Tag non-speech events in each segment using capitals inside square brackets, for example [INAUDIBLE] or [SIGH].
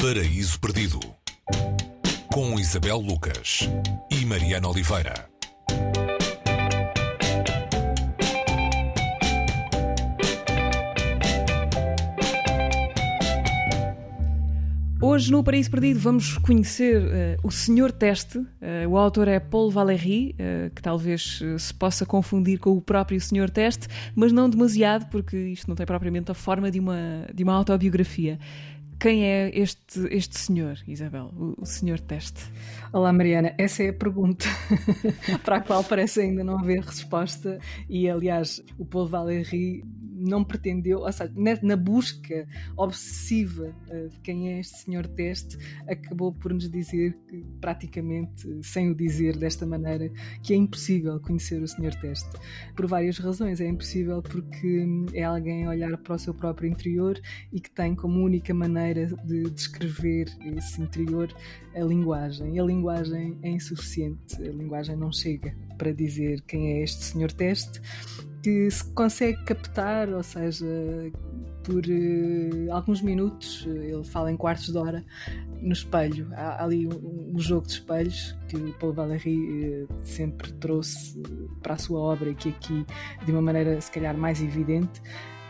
Paraíso Perdido com Isabel Lucas e Mariana Oliveira. Hoje no Paraíso Perdido vamos conhecer uh, o Senhor Teste. Uh, o autor é Paul Valéry, uh, que talvez se possa confundir com o próprio Senhor Teste, mas não demasiado, porque isto não tem propriamente a forma de uma, de uma autobiografia. Quem é este, este senhor, Isabel, o, o senhor Teste? Olá, Mariana. Essa é a pergunta [LAUGHS] para a qual parece ainda não haver resposta. E, aliás, o Paul Valéry não pretendeu, ou seja, na, busca obsessiva uh, de quem é este senhor teste, acabou por nos dizer, que, praticamente sem o dizer desta maneira, que é impossível conhecer o senhor teste. Por várias razões. É impossível porque é alguém olhar para o seu próprio interior e que tem como única maneira de descrever esse interior a linguagem. E a linguagem é insuficiente, a linguagem não chega para dizer quem é este senhor teste que se consegue captar, ou seja, por uh, alguns minutos, ele fala em quartos de hora, no espelho. Há, ali um, um, jogo de espelhos que o Paul Valéry uh, sempre trouxe para a sua obra e que aqui, de uma maneira se calhar mais evidente,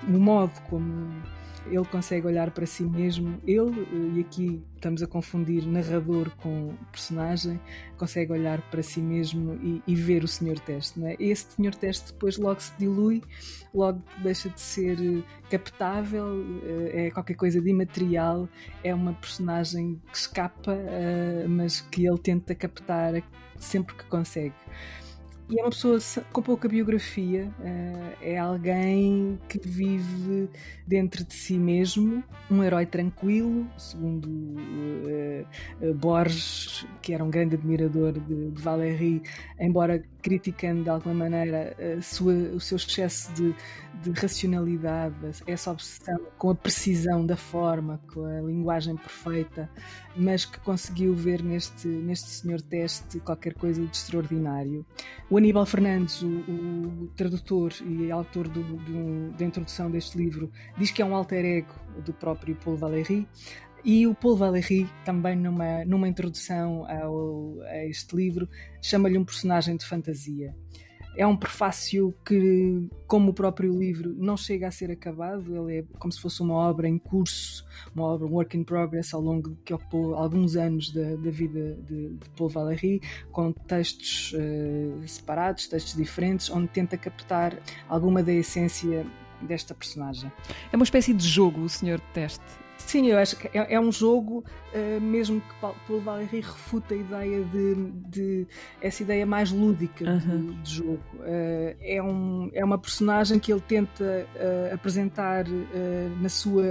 o modo como ele consegue olhar para si mesmo, ele, e aqui estamos a confundir narrador com personagem, consegue olhar para si mesmo e, e ver o Senhor Teste. Não é? Esse Senhor Teste depois logo se dilui, logo deixa de ser eh, captável, eh, é qualquer coisa de imaterial, é uma personagem que escapa, eh, mas que ele tenta captar sempre que consegue. E é uma pessoa com pouca biografia, eh, é alguém que vive dentro de si mesmo, um herói tranquilo, segundo uh, Borges, que era um grande admirador de, de Valéry, embora criticando de alguma maneira sua, o seu excesso de, de, racionalidade, essa obsessão com a precisão da forma, com a linguagem perfeita, mas que conseguiu ver neste, neste senhor teste qualquer coisa de extraordinário. O Aníbal Fernandes, o, o tradutor e autor do, do, da introdução deste livro, diz que é um alter ego do próprio Paul Valéry. E o Paul Valéry, também numa, numa introdução ao, a este livro, chama-lhe um personagem de fantasia. É um prefácio que, como o próprio livro, não chega a ser acabado, ele é como se fosse uma obra em curso, uma obra, um work in progress, ao longo que ocupou alguns anos da, da vida de, de, Paul Valéry, com textos uh, separados, textos diferentes, onde tenta captar alguma da essência desta personagem. É uma espécie de jogo, o senhor teste. Sim, eu acho que é, é um jogo, uh, mesmo que Paulo Valéry refuta a ideia de, de essa ideia mais lúdica de, de, jogo. Uh, é, um, é uma personagem que ele tenta uh, apresentar na sua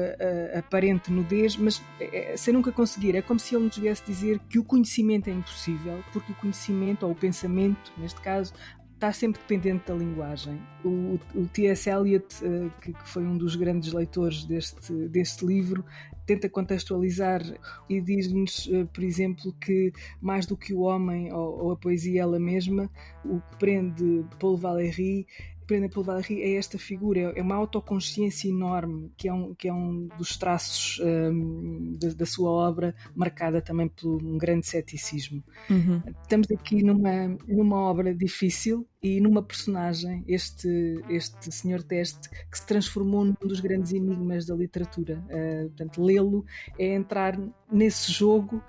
aparente nudez, mas é, sem nunca conseguir. É como se ele nos viesse dizer que o conhecimento é impossível, porque o conhecimento, ou o pensamento, neste caso, está sempre dependente da linguagem. O, o T.S. Eliot, uh, que, que, foi um dos grandes leitores deste, deste livro, tenta contextualizar e diz-nos, uh, por exemplo, que mais do que o homem ou, ou, a poesia ela mesma, o que prende Paul Valéry Prenda pelo Valéry é esta figura, é uma autoconsciência enorme, que é um, que é um dos traços um, da, da, sua obra, marcada também por um grande ceticismo. Uhum. Estamos aqui numa, numa obra difícil e numa personagem, este, este senhor Teste, que se transformou num dos grandes enigmas da literatura. Uh, portanto, lê-lo é entrar nesse jogo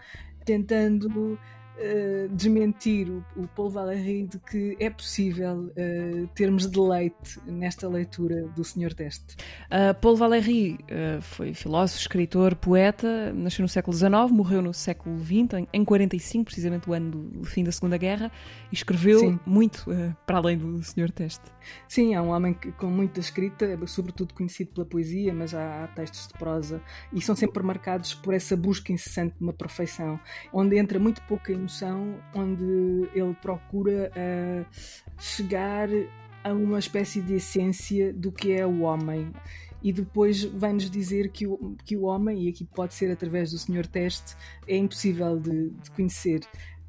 tentando uh, desmentir o, o Paul Valéry de que é possível uh, termos deleite nesta leitura do Senhor Teste. Uh, Paul Valéry foi filósofo, escritor, poeta, nasceu no século XIX, morreu no século XX, em, em 45, precisamente o ano do, fim da Segunda Guerra, e escreveu Sim. muito para além do Senhor Teste. Sim, é um homem que, com muita escrita, sobretudo conhecido pela poesia, mas há, há textos de prosa, e são sempre marcados por essa busca incessante de uma perfeição, onde entra muito pouca emoção, onde ele procura uh, chegar a uma espécie de essência do que é o homem. E depois vai-nos dizer que o, que o homem, e aqui pode ser através do Senhor Teste, é impossível de, de conhecer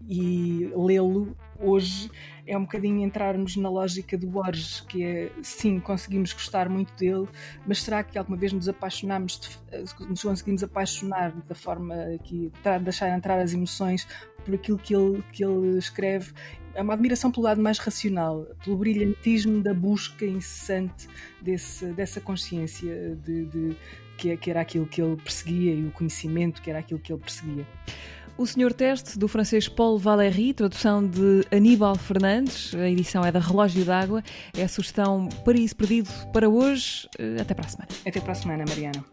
e lê-lo hoje é um bocadinho entrarmos na lógica do Borges, que é sim, conseguimos gostar muito dele, mas será que alguma vez nos apaixonamos, nos conseguimos apaixonar da forma que deixar entrar as emoções por aquilo que ele, que ele escreve? É uma admiração pelo lado mais racional, pelo brilhantismo da busca incessante desse, dessa consciência de, de que, que era aquilo que ele perseguia e o conhecimento que era aquilo que ele perseguia. O Senhor Teste, do francês Paul Valéry, tradução de Aníbal Fernandes, a edição é da Relógio d'Água, é a sugestão Paraíso Perdido para hoje. Até para a semana. Até para a semana, Mariana.